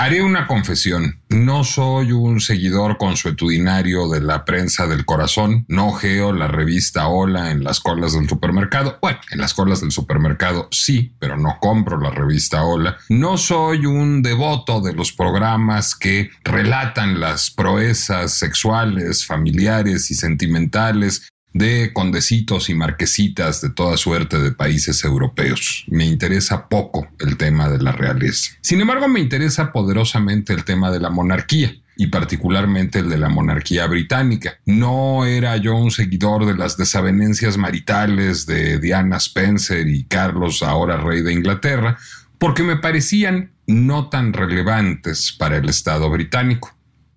Haré una confesión. No soy un seguidor consuetudinario de la prensa del corazón. No geo la revista Hola en las colas del supermercado. Bueno, en las colas del supermercado sí, pero no compro la revista Hola. No soy un devoto de los programas que relatan las proezas sexuales, familiares y sentimentales de condecitos y marquesitas de toda suerte de países europeos. Me interesa poco el tema de la realeza. Sin embargo, me interesa poderosamente el tema de la monarquía y particularmente el de la monarquía británica. No era yo un seguidor de las desavenencias maritales de Diana Spencer y Carlos, ahora rey de Inglaterra, porque me parecían no tan relevantes para el Estado británico.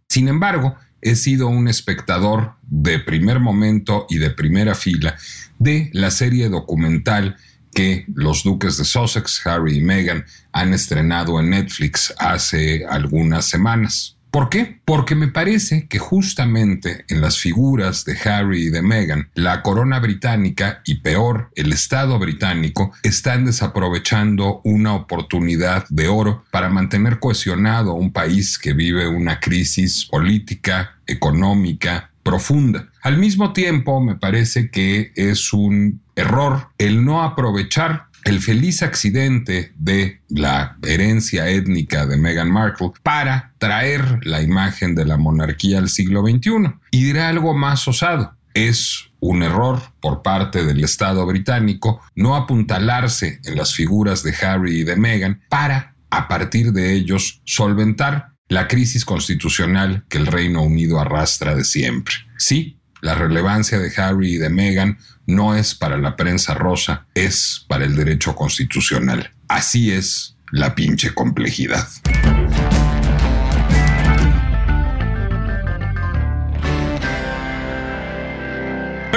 Sin embargo, he sido un espectador de primer momento y de primera fila de la serie documental que los duques de Sussex, Harry y Meghan, han estrenado en Netflix hace algunas semanas. ¿Por qué? Porque me parece que justamente en las figuras de Harry y de Meghan, la corona británica y peor, el Estado británico, están desaprovechando una oportunidad de oro para mantener cohesionado un país que vive una crisis política, económica, profunda. Al mismo tiempo, me parece que es un error el no aprovechar el feliz accidente de la herencia étnica de Meghan Markle para traer la imagen de la monarquía al siglo XXI. Y dirá algo más osado. Es un error por parte del Estado británico no apuntalarse en las figuras de Harry y de Meghan para, a partir de ellos, solventar la crisis constitucional que el Reino Unido arrastra de siempre. Sí, la relevancia de Harry y de Meghan no es para la prensa rosa, es para el derecho constitucional. Así es la pinche complejidad.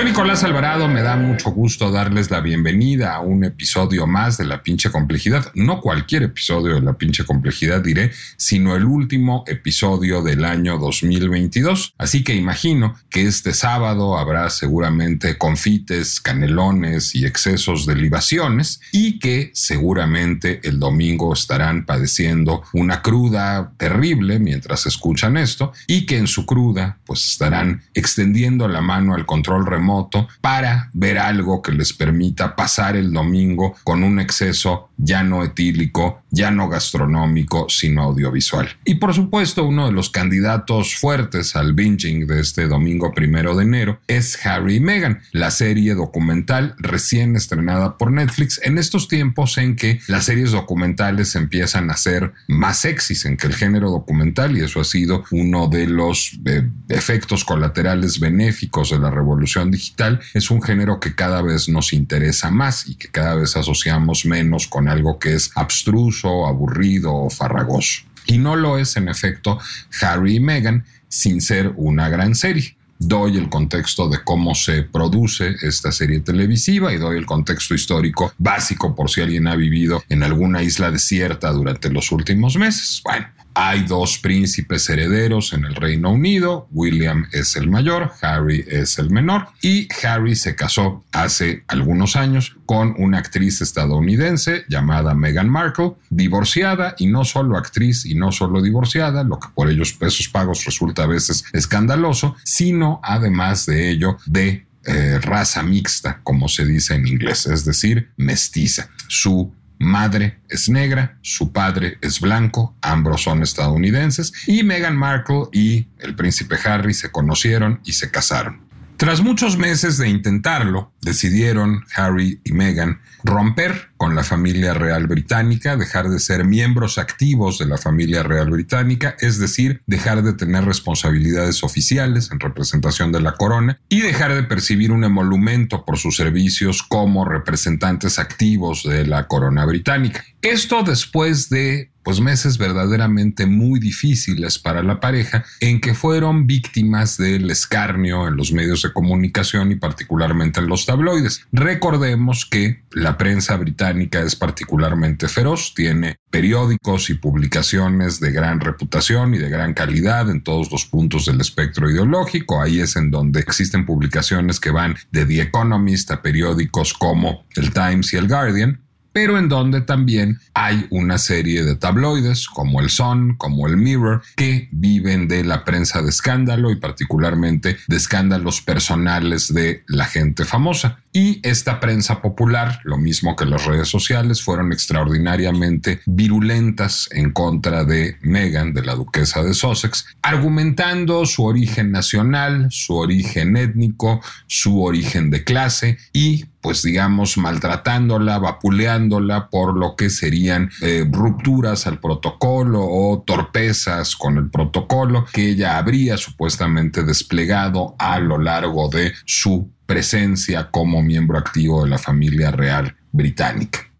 Nicolás Alvarado, me da mucho gusto darles la bienvenida a un episodio más de La pinche complejidad. No cualquier episodio de La pinche complejidad diré, sino el último episodio del año 2022. Así que imagino que este sábado habrá seguramente confites, canelones y excesos de libaciones y que seguramente el domingo estarán padeciendo una cruda terrible mientras escuchan esto y que en su cruda pues estarán extendiendo la mano al control remoto para ver algo que les permita pasar el domingo con un exceso ya no etílico, ya no gastronómico, sino audiovisual. Y por supuesto, uno de los candidatos fuertes al binging de este domingo primero de enero es Harry y Meghan, la serie documental recién estrenada por Netflix en estos tiempos en que las series documentales empiezan a ser más sexys, en que el género documental, y eso ha sido uno de los eh, efectos colaterales benéficos de la revolución digital, es un género que cada vez nos interesa más y que cada vez asociamos menos con algo que es abstruso, aburrido o farragoso. Y no lo es, en efecto, Harry y Meghan, sin ser una gran serie. Doy el contexto de cómo se produce esta serie televisiva y doy el contexto histórico básico por si alguien ha vivido en alguna isla desierta durante los últimos meses. Bueno, hay dos príncipes herederos en el Reino Unido, William es el mayor, Harry es el menor, y Harry se casó hace algunos años con una actriz estadounidense llamada Meghan Markle, divorciada y no solo actriz y no solo divorciada, lo que por ellos pesos pagos resulta a veces escandaloso, sino además de ello de eh, raza mixta, como se dice en inglés, es decir, mestiza. Su madre es negra, su padre es blanco, ambos son estadounidenses, y Meghan Markle y el príncipe Harry se conocieron y se casaron. Tras muchos meses de intentarlo, decidieron Harry y Meghan romper con la familia real británica, dejar de ser miembros activos de la familia real británica, es decir, dejar de tener responsabilidades oficiales en representación de la corona y dejar de percibir un emolumento por sus servicios como representantes activos de la corona británica. Esto después de pues meses verdaderamente muy difíciles para la pareja en que fueron víctimas del escarnio en los medios de comunicación y particularmente en los tabloides. Recordemos que la prensa británica es particularmente feroz, tiene periódicos y publicaciones de gran reputación y de gran calidad en todos los puntos del espectro ideológico. Ahí es en donde existen publicaciones que van de The Economist a periódicos como el Times y el Guardian pero en donde también hay una serie de tabloides como el Sun, como el Mirror, que viven de la prensa de escándalo y particularmente de escándalos personales de la gente famosa. Y esta prensa popular, lo mismo que las redes sociales, fueron extraordinariamente virulentas en contra de Meghan, de la duquesa de Sussex, argumentando su origen nacional, su origen étnico, su origen de clase y pues digamos, maltratándola, vapuleándola por lo que serían eh, rupturas al protocolo o torpezas con el protocolo que ella habría supuestamente desplegado a lo largo de su presencia como miembro activo de la familia real británica.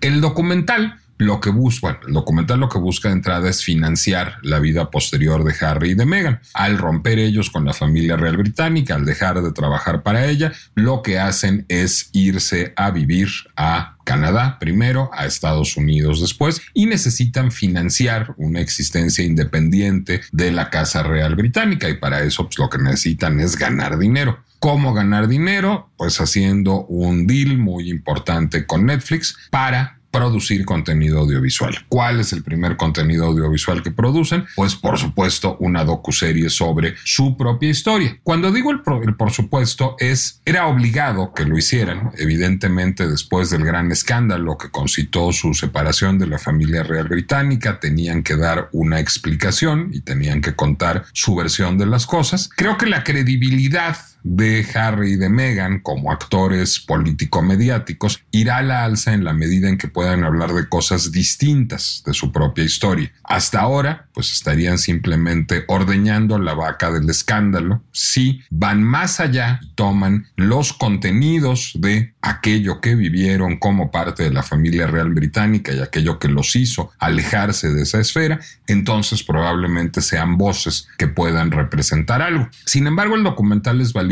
el documental lo que busca, bueno, el documental lo que busca de entrada es financiar la vida posterior de Harry y de Meghan. Al romper ellos con la familia real británica, al dejar de trabajar para ella, lo que hacen es irse a vivir a Canadá primero, a Estados Unidos después, y necesitan financiar una existencia independiente de la Casa Real Británica y para eso pues, lo que necesitan es ganar dinero. ¿Cómo ganar dinero? Pues haciendo un deal muy importante con Netflix para producir contenido audiovisual. ¿Cuál es el primer contenido audiovisual que producen? Pues por supuesto una docuserie sobre su propia historia. Cuando digo el, por supuesto es era obligado que lo hicieran, evidentemente después del gran escándalo que concitó su separación de la familia real británica, tenían que dar una explicación y tenían que contar su versión de las cosas. Creo que la credibilidad de Harry y de Meghan como actores político-mediáticos irá a la alza en la medida en que puedan hablar de cosas distintas de su propia historia. Hasta ahora, pues estarían simplemente ordeñando la vaca del escándalo si van más allá toman los contenidos de aquello que vivieron como parte de la familia real británica y aquello que los hizo alejarse de esa esfera, entonces probablemente sean voces que puedan representar algo. Sin embargo, el documental es valioso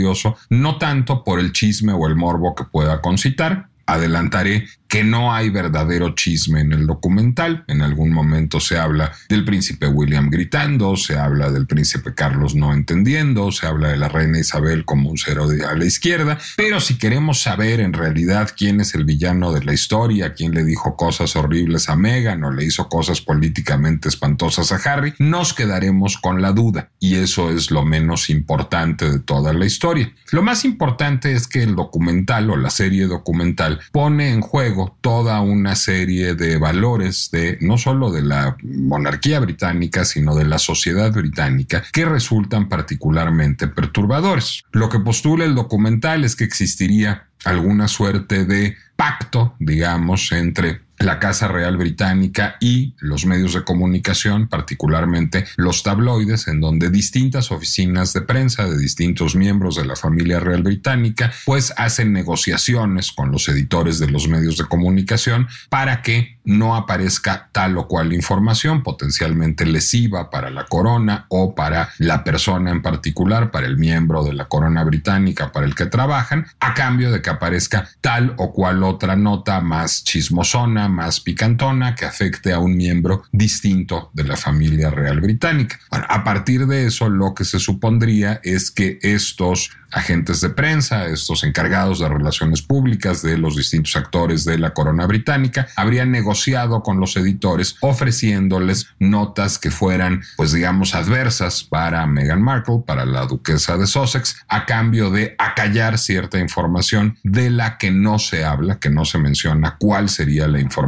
no tanto por el chisme o el morbo que pueda concitar, adelantaré que no hay verdadero chisme en el documental. En algún momento se habla del príncipe William gritando, se habla del príncipe Carlos no entendiendo, se habla de la reina Isabel como un cero a la izquierda, pero si queremos saber en realidad quién es el villano de la historia, quién le dijo cosas horribles a Meghan o le hizo cosas políticamente espantosas a Harry, nos quedaremos con la duda y eso es lo menos importante de toda la historia. Lo más importante es que el documental o la serie documental pone en juego toda una serie de valores de no solo de la monarquía británica, sino de la sociedad británica que resultan particularmente perturbadores. Lo que postula el documental es que existiría alguna suerte de pacto, digamos, entre la Casa Real Británica y los medios de comunicación, particularmente los tabloides, en donde distintas oficinas de prensa de distintos miembros de la familia real británica, pues hacen negociaciones con los editores de los medios de comunicación para que no aparezca tal o cual información potencialmente lesiva para la corona o para la persona en particular, para el miembro de la corona británica para el que trabajan, a cambio de que aparezca tal o cual otra nota más chismosona, más picantona, que afecte a un miembro distinto de la familia real británica. Bueno, a partir de eso, lo que se supondría es que estos agentes de prensa, estos encargados de relaciones públicas de los distintos actores de la corona británica, habrían negociado con los editores ofreciéndoles notas que fueran, pues digamos, adversas para Meghan Markle, para la duquesa de Sussex, a cambio de acallar cierta información de la que no se habla, que no se menciona cuál sería la información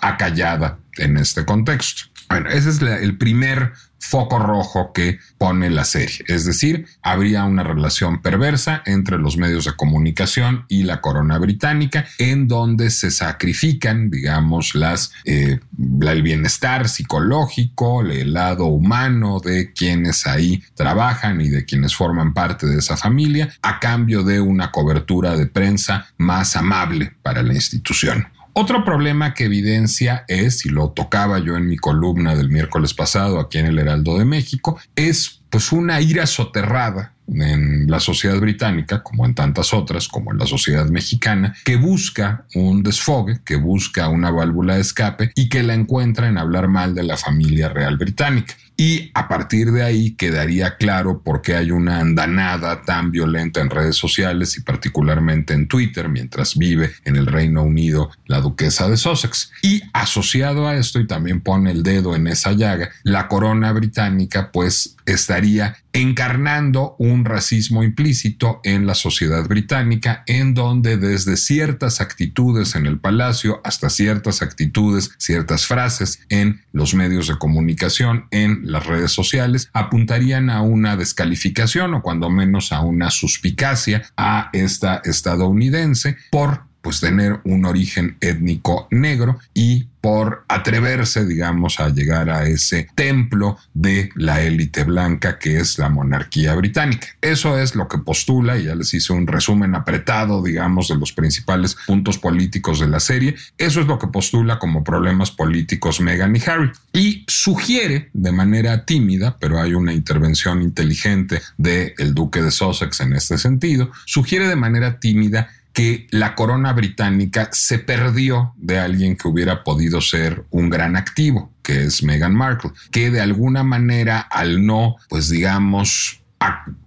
acallada en este contexto. Bueno, ese es el primer foco rojo que pone la serie. Es decir, habría una relación perversa entre los medios de comunicación y la corona británica, en donde se sacrifican, digamos, las, eh, el bienestar psicológico, el lado humano de quienes ahí trabajan y de quienes forman parte de esa familia, a cambio de una cobertura de prensa más amable para la institución. Otro problema que evidencia es, y lo tocaba yo en mi columna del miércoles pasado aquí en el Heraldo de México, es pues una ira soterrada en la sociedad británica, como en tantas otras, como en la sociedad mexicana, que busca un desfogue, que busca una válvula de escape y que la encuentra en hablar mal de la familia real británica. Y a partir de ahí quedaría claro por qué hay una andanada tan violenta en redes sociales y particularmente en Twitter mientras vive en el Reino Unido la duquesa de Sussex. Y asociado a esto, y también pone el dedo en esa llaga, la corona británica pues estaría encarnando un racismo implícito en la sociedad británica, en donde desde ciertas actitudes en el palacio hasta ciertas actitudes, ciertas frases en los medios de comunicación, en las redes sociales, apuntarían a una descalificación o cuando menos a una suspicacia a esta estadounidense por pues tener un origen étnico negro y por atreverse, digamos, a llegar a ese templo de la élite blanca que es la monarquía británica. Eso es lo que postula, y ya les hice un resumen apretado, digamos, de los principales puntos políticos de la serie. Eso es lo que postula como problemas políticos Meghan y Harry. Y sugiere de manera tímida, pero hay una intervención inteligente del el duque de Sussex en este sentido, sugiere de manera tímida que la corona británica se perdió de alguien que hubiera podido ser un gran activo, que es Meghan Markle, que de alguna manera al no, pues digamos,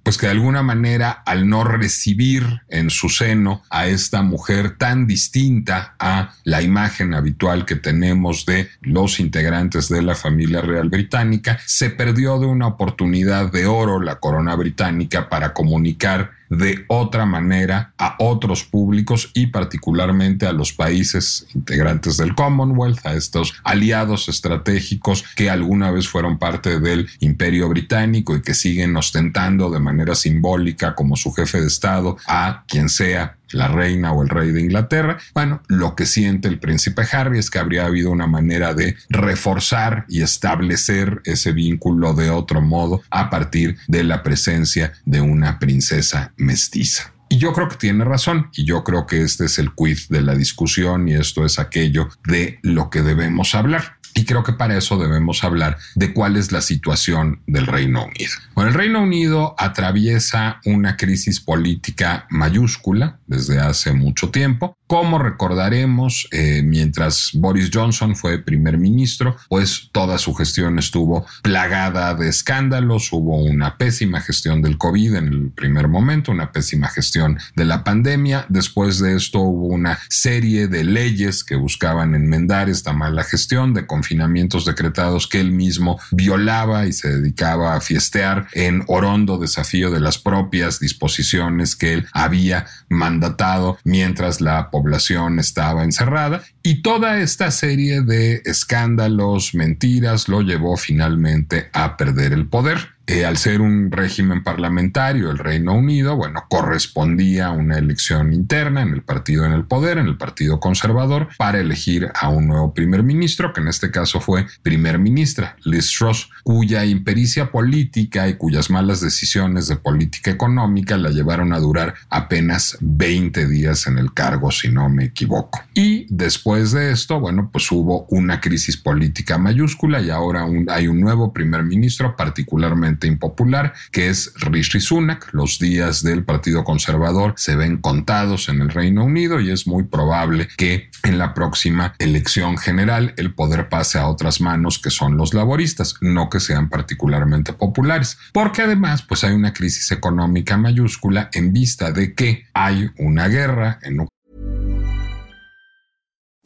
pues que de alguna manera al no recibir en su seno a esta mujer tan distinta a la imagen habitual que tenemos de los integrantes de la familia real británica, se perdió de una oportunidad de oro la corona británica para comunicar de otra manera a otros públicos y particularmente a los países integrantes del Commonwealth, a estos aliados estratégicos que alguna vez fueron parte del imperio británico y que siguen ostentando de manera simbólica como su jefe de Estado a quien sea la reina o el rey de Inglaterra. Bueno, lo que siente el príncipe Harry es que habría habido una manera de reforzar y establecer ese vínculo de otro modo a partir de la presencia de una princesa mestiza. Y yo creo que tiene razón, y yo creo que este es el quiz de la discusión y esto es aquello de lo que debemos hablar. Y creo que para eso debemos hablar de cuál es la situación del Reino Unido. Bueno, el Reino Unido atraviesa una crisis política mayúscula desde hace mucho tiempo. Como recordaremos, eh, mientras Boris Johnson fue primer ministro, pues toda su gestión estuvo plagada de escándalos. Hubo una pésima gestión del COVID en el primer momento, una pésima gestión de la pandemia. Después de esto hubo una serie de leyes que buscaban enmendar esta mala gestión de confinamientos decretados que él mismo violaba y se dedicaba a fiestear en orondo desafío de las propias disposiciones que él había mandatado mientras la población estaba encerrada y toda esta serie de escándalos, mentiras, lo llevó finalmente a perder el poder. Eh, al ser un régimen parlamentario, el Reino Unido, bueno, correspondía a una elección interna en el partido en el poder, en el Partido Conservador, para elegir a un nuevo primer ministro, que en este caso fue primer ministra Liz Truss, cuya impericia política y cuyas malas decisiones de política económica la llevaron a durar apenas 20 días en el cargo, si no me equivoco. Y después de esto, bueno, pues hubo una crisis política mayúscula y ahora hay un nuevo primer ministro, particularmente impopular, que es Rishi Sunak. Los días del Partido Conservador se ven contados en el Reino Unido y es muy probable que en la próxima elección general el poder pase a otras manos que son los laboristas, no que sean particularmente populares, porque además pues hay una crisis económica mayúscula en vista de que hay una guerra en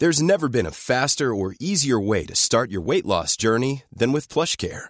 There's never been a faster or easier way to start your journey than with PlushCare.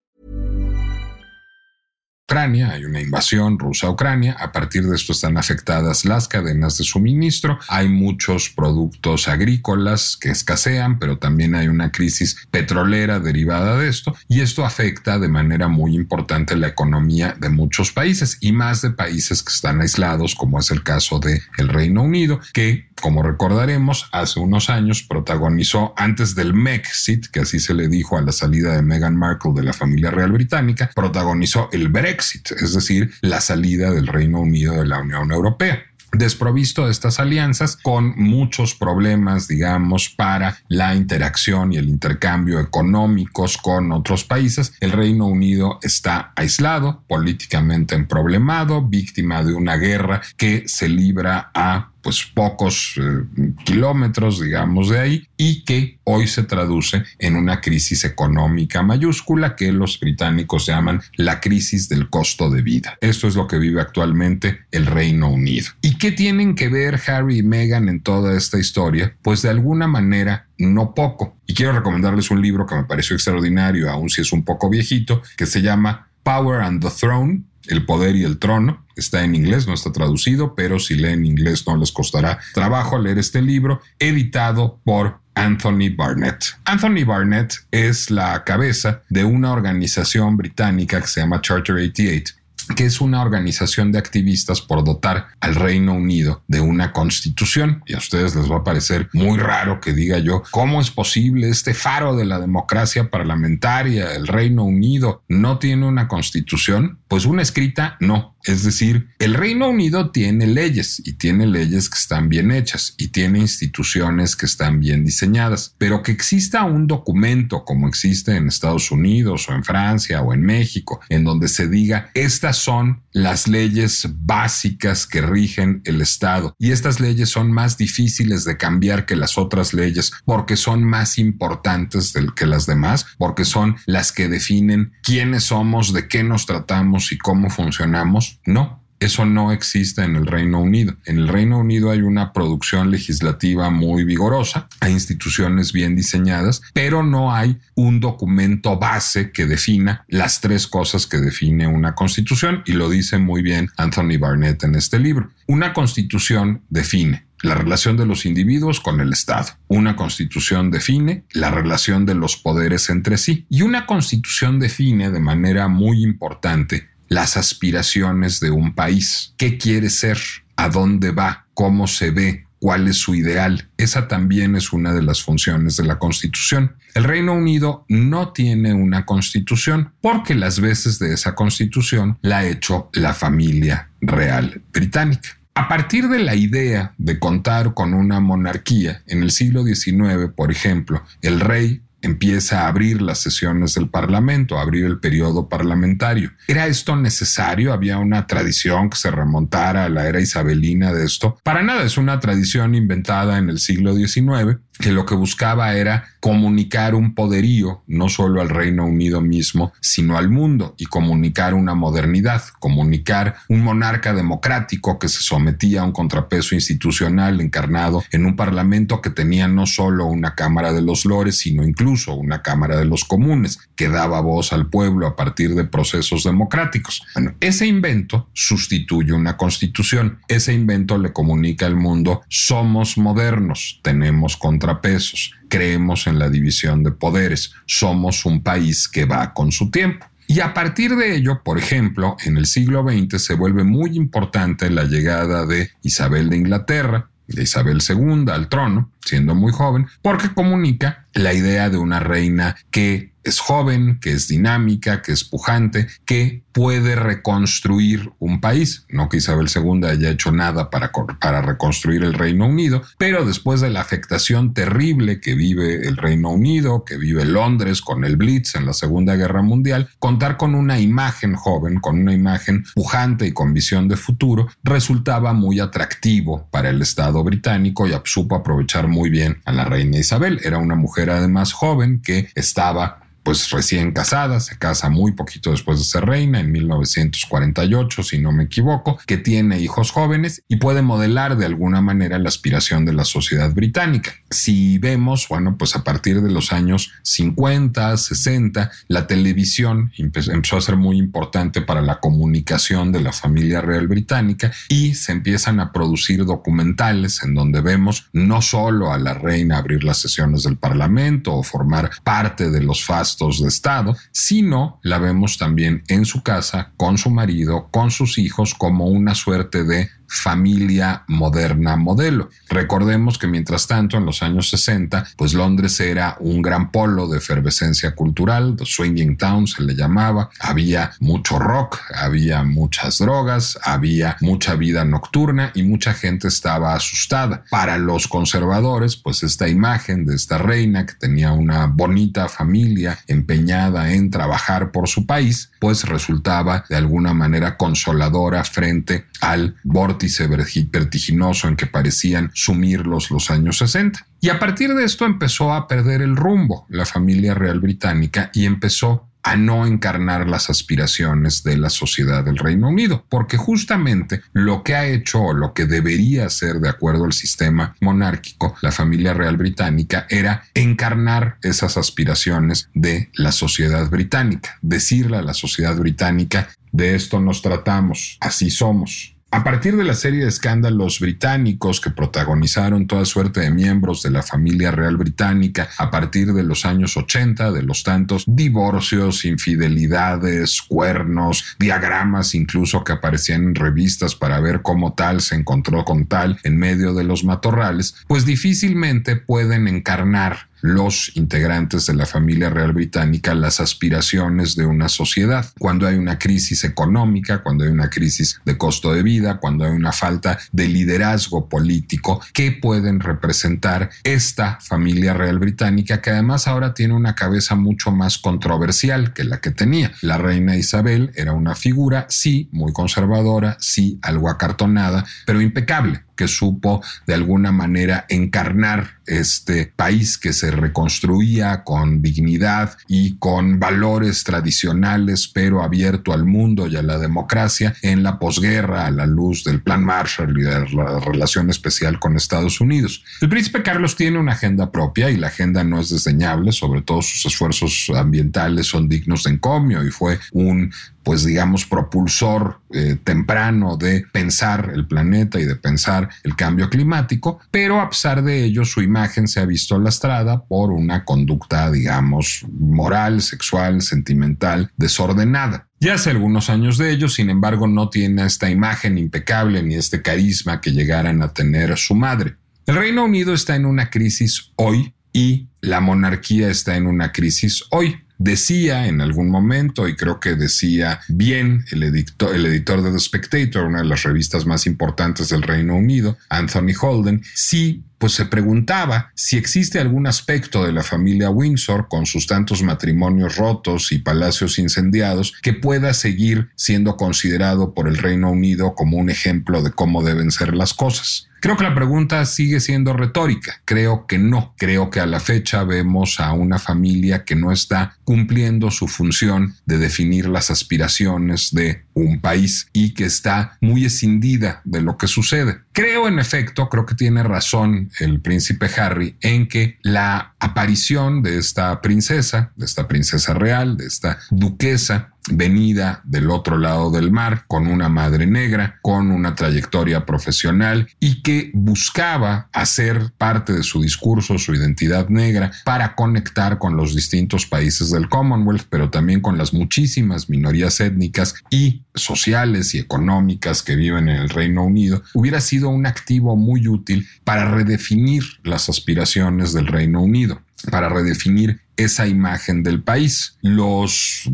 Ucrania, hay una invasión rusa a Ucrania, a partir de esto están afectadas las cadenas de suministro, hay muchos productos agrícolas que escasean, pero también hay una crisis petrolera derivada de esto, y esto afecta de manera muy importante la economía de muchos países y más de países que están aislados, como es el caso de el Reino Unido, que como recordaremos, hace unos años protagonizó antes del Mexit, que así se le dijo a la salida de Meghan Markle de la familia real británica, protagonizó el Brexit, es decir, la salida del Reino Unido de la Unión Europea desprovisto de estas alianzas con muchos problemas, digamos, para la interacción y el intercambio económicos con otros países. El Reino Unido está aislado, políticamente emproblemado, víctima de una guerra que se libra a pues pocos eh, kilómetros, digamos, de ahí, y que hoy se traduce en una crisis económica mayúscula que los británicos llaman la crisis del costo de vida. Esto es lo que vive actualmente el Reino Unido. ¿Y qué tienen que ver Harry y Meghan en toda esta historia? Pues de alguna manera no poco. Y quiero recomendarles un libro que me pareció extraordinario, aun si es un poco viejito, que se llama Power and the Throne el poder y el trono. Está en inglés, no está traducido, pero si leen inglés no les costará trabajo leer este libro, editado por Anthony Barnett. Anthony Barnett es la cabeza de una organización británica que se llama Charter 88 que es una organización de activistas por dotar al Reino Unido de una constitución. Y a ustedes les va a parecer muy raro que diga yo, ¿cómo es posible este faro de la democracia parlamentaria? El Reino Unido no tiene una constitución. Pues una escrita, no. Es decir, el Reino Unido tiene leyes y tiene leyes que están bien hechas y tiene instituciones que están bien diseñadas, pero que exista un documento como existe en Estados Unidos o en Francia o en México, en donde se diga estas son las leyes básicas que rigen el Estado y estas leyes son más difíciles de cambiar que las otras leyes porque son más importantes que las demás, porque son las que definen quiénes somos, de qué nos tratamos y cómo funcionamos. No, eso no existe en el Reino Unido. En el Reino Unido hay una producción legislativa muy vigorosa, hay instituciones bien diseñadas, pero no hay un documento base que defina las tres cosas que define una constitución y lo dice muy bien Anthony Barnett en este libro. Una constitución define la relación de los individuos con el Estado. Una constitución define la relación de los poderes entre sí. Y una constitución define de manera muy importante las aspiraciones de un país. ¿Qué quiere ser? ¿A dónde va? ¿Cómo se ve? ¿Cuál es su ideal? Esa también es una de las funciones de la Constitución. El Reino Unido no tiene una Constitución porque las veces de esa Constitución la ha hecho la familia real británica. A partir de la idea de contar con una monarquía, en el siglo XIX, por ejemplo, el rey empieza a abrir las sesiones del Parlamento, a abrir el periodo parlamentario. ¿Era esto necesario? ¿Había una tradición que se remontara a la era isabelina de esto? Para nada, es una tradición inventada en el siglo XIX que lo que buscaba era comunicar un poderío no solo al Reino Unido mismo, sino al mundo y comunicar una modernidad, comunicar un monarca democrático que se sometía a un contrapeso institucional encarnado en un parlamento que tenía no solo una Cámara de los Lores, sino incluso una Cámara de los Comunes, que daba voz al pueblo a partir de procesos democráticos. Bueno, ese invento sustituye una constitución, ese invento le comunica al mundo, somos modernos, tenemos contra pesos, creemos en la división de poderes, somos un país que va con su tiempo. Y a partir de ello, por ejemplo, en el siglo XX se vuelve muy importante la llegada de Isabel de Inglaterra, de Isabel II al trono, siendo muy joven, porque comunica la idea de una reina que es joven, que es dinámica, que es pujante, que puede reconstruir un país. No que Isabel II haya hecho nada para, para reconstruir el Reino Unido, pero después de la afectación terrible que vive el Reino Unido, que vive Londres con el Blitz en la Segunda Guerra Mundial, contar con una imagen joven, con una imagen pujante y con visión de futuro, resultaba muy atractivo para el Estado británico y supo aprovechar muy bien a la reina Isabel. Era una mujer además joven que estaba pues recién casada, se casa muy poquito después de ser reina, en 1948, si no me equivoco, que tiene hijos jóvenes y puede modelar de alguna manera la aspiración de la sociedad británica. Si vemos, bueno, pues a partir de los años 50, 60, la televisión empezó a ser muy importante para la comunicación de la familia real británica y se empiezan a producir documentales en donde vemos no solo a la reina abrir las sesiones del Parlamento o formar parte de los de Estado, sino la vemos también en su casa, con su marido, con sus hijos, como una suerte de familia moderna modelo. Recordemos que mientras tanto, en los años 60, pues Londres era un gran polo de efervescencia cultural, the swinging town se le llamaba, había mucho rock, había muchas drogas, había mucha vida nocturna y mucha gente estaba asustada. Para los conservadores, pues esta imagen de esta reina que tenía una bonita familia empeñada en trabajar por su país, pues resultaba de alguna manera consoladora frente al borde vertiginoso en que parecían sumirlos los años 60. Y a partir de esto empezó a perder el rumbo la familia real británica y empezó a no encarnar las aspiraciones de la sociedad del Reino Unido, porque justamente lo que ha hecho lo que debería hacer de acuerdo al sistema monárquico la familia real británica era encarnar esas aspiraciones de la sociedad británica, decirle a la sociedad británica, de esto nos tratamos, así somos, a partir de la serie de escándalos británicos que protagonizaron toda suerte de miembros de la familia real británica a partir de los años 80, de los tantos divorcios, infidelidades, cuernos, diagramas incluso que aparecían en revistas para ver cómo tal se encontró con tal en medio de los matorrales, pues difícilmente pueden encarnar los integrantes de la familia real británica las aspiraciones de una sociedad. Cuando hay una crisis económica, cuando hay una crisis de costo de vida, cuando hay una falta de liderazgo político, ¿qué pueden representar esta familia real británica que además ahora tiene una cabeza mucho más controversial que la que tenía? La reina Isabel era una figura, sí, muy conservadora, sí, algo acartonada, pero impecable que supo de alguna manera encarnar este país que se reconstruía con dignidad y con valores tradicionales, pero abierto al mundo y a la democracia en la posguerra a la luz del Plan Marshall y de la relación especial con Estados Unidos. El príncipe Carlos tiene una agenda propia y la agenda no es desdeñable, sobre todo sus esfuerzos ambientales son dignos de encomio y fue un pues digamos, propulsor eh, temprano de pensar el planeta y de pensar el cambio climático, pero a pesar de ello su imagen se ha visto lastrada por una conducta, digamos, moral, sexual, sentimental, desordenada. Ya hace algunos años de ello, sin embargo, no tiene esta imagen impecable ni este carisma que llegaran a tener su madre. El Reino Unido está en una crisis hoy y la monarquía está en una crisis hoy. Decía en algún momento, y creo que decía bien el, editor, el editor de The Spectator, una de las revistas más importantes del Reino Unido, Anthony Holden, sí pues se preguntaba si existe algún aspecto de la familia Windsor, con sus tantos matrimonios rotos y palacios incendiados, que pueda seguir siendo considerado por el Reino Unido como un ejemplo de cómo deben ser las cosas. Creo que la pregunta sigue siendo retórica. Creo que no. Creo que a la fecha vemos a una familia que no está cumpliendo su función de definir las aspiraciones de un país y que está muy escindida de lo que sucede. Creo, en efecto, creo que tiene razón el príncipe Harry en que la aparición de esta princesa, de esta princesa real, de esta duquesa, venida del otro lado del mar, con una madre negra, con una trayectoria profesional y que buscaba hacer parte de su discurso, su identidad negra, para conectar con los distintos países del Commonwealth, pero también con las muchísimas minorías étnicas y sociales y económicas que viven en el Reino Unido, hubiera sido un activo muy útil para redefinir las aspiraciones del Reino Unido para redefinir esa imagen del país. Los,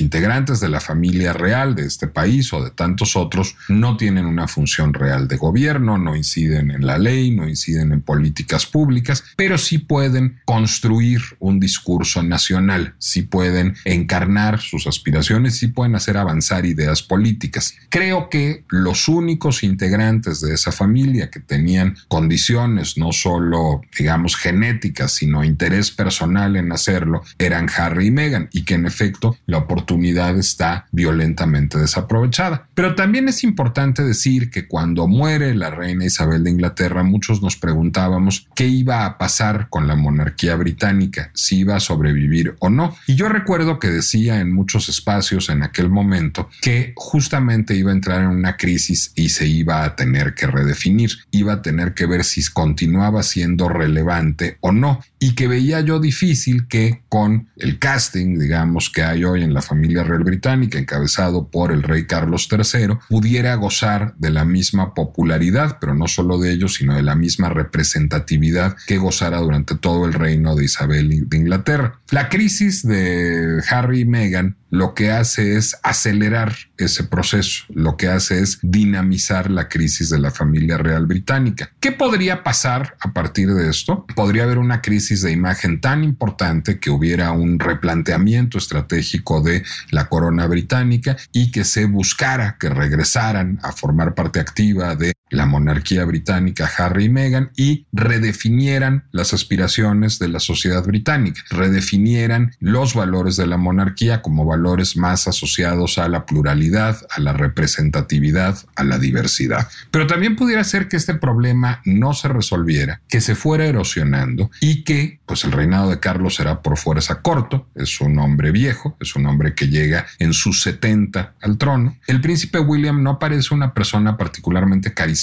integrantes de la familia real de este país o de tantos otros no tienen una función real de gobierno, no inciden en la ley, no inciden en políticas públicas, pero sí pueden construir un discurso nacional, sí pueden encarnar sus aspiraciones, sí pueden hacer avanzar ideas políticas. Creo que los únicos integrantes de esa familia que tenían condiciones no solo, digamos, genéticas, sino interés personal en hacerlo, eran Harry y Meghan y que en efecto la oportunidad está violentamente desaprovechada. Pero también es importante decir que cuando muere la reina Isabel de Inglaterra, muchos nos preguntábamos qué iba a pasar con la monarquía británica, si iba a sobrevivir o no. Y yo recuerdo que decía en muchos espacios en aquel momento que justamente iba a entrar en una crisis y se iba a tener que redefinir, iba a tener que ver si continuaba siendo relevante o no, off. Y que veía yo difícil que con el casting, digamos, que hay hoy en la familia real británica, encabezado por el rey Carlos III, pudiera gozar de la misma popularidad, pero no solo de ellos, sino de la misma representatividad que gozara durante todo el reino de Isabel de Inglaterra. La crisis de Harry y Meghan lo que hace es acelerar ese proceso, lo que hace es dinamizar la crisis de la familia real británica. ¿Qué podría pasar a partir de esto? Podría haber una crisis de imagen tan importante que hubiera un replanteamiento estratégico de la corona británica y que se buscara que regresaran a formar parte activa de la monarquía británica Harry y Meghan y redefinieran las aspiraciones de la sociedad británica, redefinieran los valores de la monarquía como valores más asociados a la pluralidad, a la representatividad, a la diversidad. Pero también pudiera ser que este problema no se resolviera, que se fuera erosionando y que pues el reinado de Carlos será por fuerza corto, es un hombre viejo, es un hombre que llega en sus 70 al trono. El príncipe William no parece una persona particularmente carismática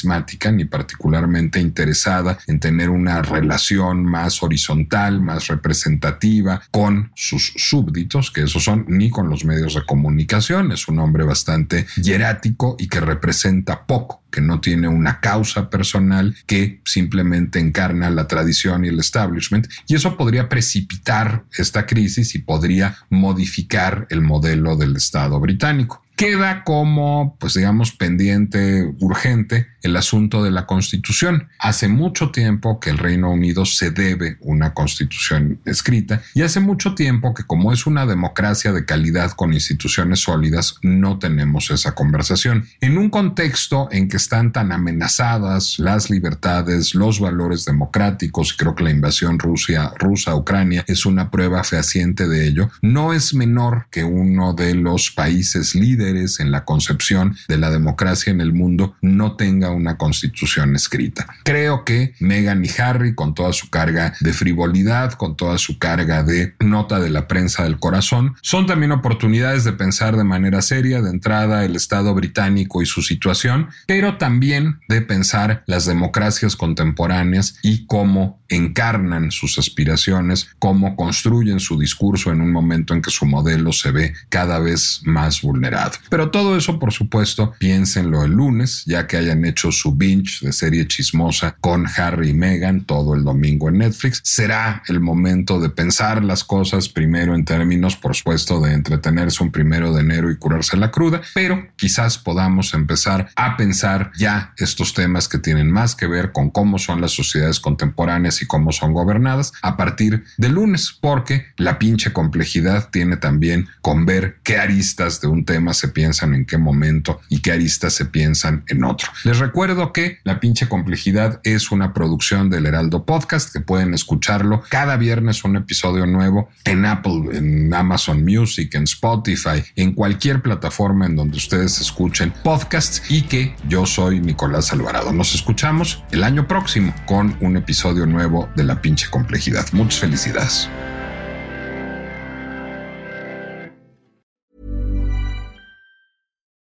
ni particularmente interesada en tener una relación más horizontal, más representativa con sus súbditos, que esos son ni con los medios de comunicación, es un hombre bastante hierático y que representa poco que no tiene una causa personal, que simplemente encarna la tradición y el establishment. Y eso podría precipitar esta crisis y podría modificar el modelo del Estado británico. Queda como, pues digamos, pendiente urgente el asunto de la constitución. Hace mucho tiempo que el Reino Unido se debe una constitución escrita y hace mucho tiempo que como es una democracia de calidad con instituciones sólidas, no tenemos esa conversación. En un contexto en que están tan amenazadas las libertades, los valores democráticos, creo que la invasión Rusia, rusa a Ucrania es una prueba fehaciente de ello, no es menor que uno de los países líderes en la concepción de la democracia en el mundo no tenga una constitución escrita. Creo que Meghan y Harry, con toda su carga de frivolidad, con toda su carga de nota de la prensa del corazón, son también oportunidades de pensar de manera seria de entrada el Estado británico y su situación, pero también de pensar las democracias contemporáneas y cómo encarnan sus aspiraciones, cómo construyen su discurso en un momento en que su modelo se ve cada vez más vulnerado. Pero todo eso, por supuesto, piénsenlo el lunes, ya que hayan hecho su binge de serie chismosa con Harry y Meghan todo el domingo en Netflix. Será el momento de pensar las cosas primero en términos, por supuesto, de entretenerse un primero de enero y curarse la cruda, pero quizás podamos empezar a pensar ya estos temas que tienen más que ver con cómo son las sociedades contemporáneas y cómo son gobernadas a partir del lunes, porque la pinche complejidad tiene también con ver qué aristas de un tema se piensan en qué momento y qué aristas se piensan en otro. Les recuerdo que la pinche complejidad es una producción del Heraldo Podcast que pueden escucharlo cada viernes un episodio nuevo en Apple, en Amazon Music, en Spotify, en cualquier plataforma en donde ustedes escuchen podcasts y que yo soy Nicolás Alvarado. Nos escuchamos el año próximo con un episodio nuevo de La pinche complejidad. Muchas felicidades.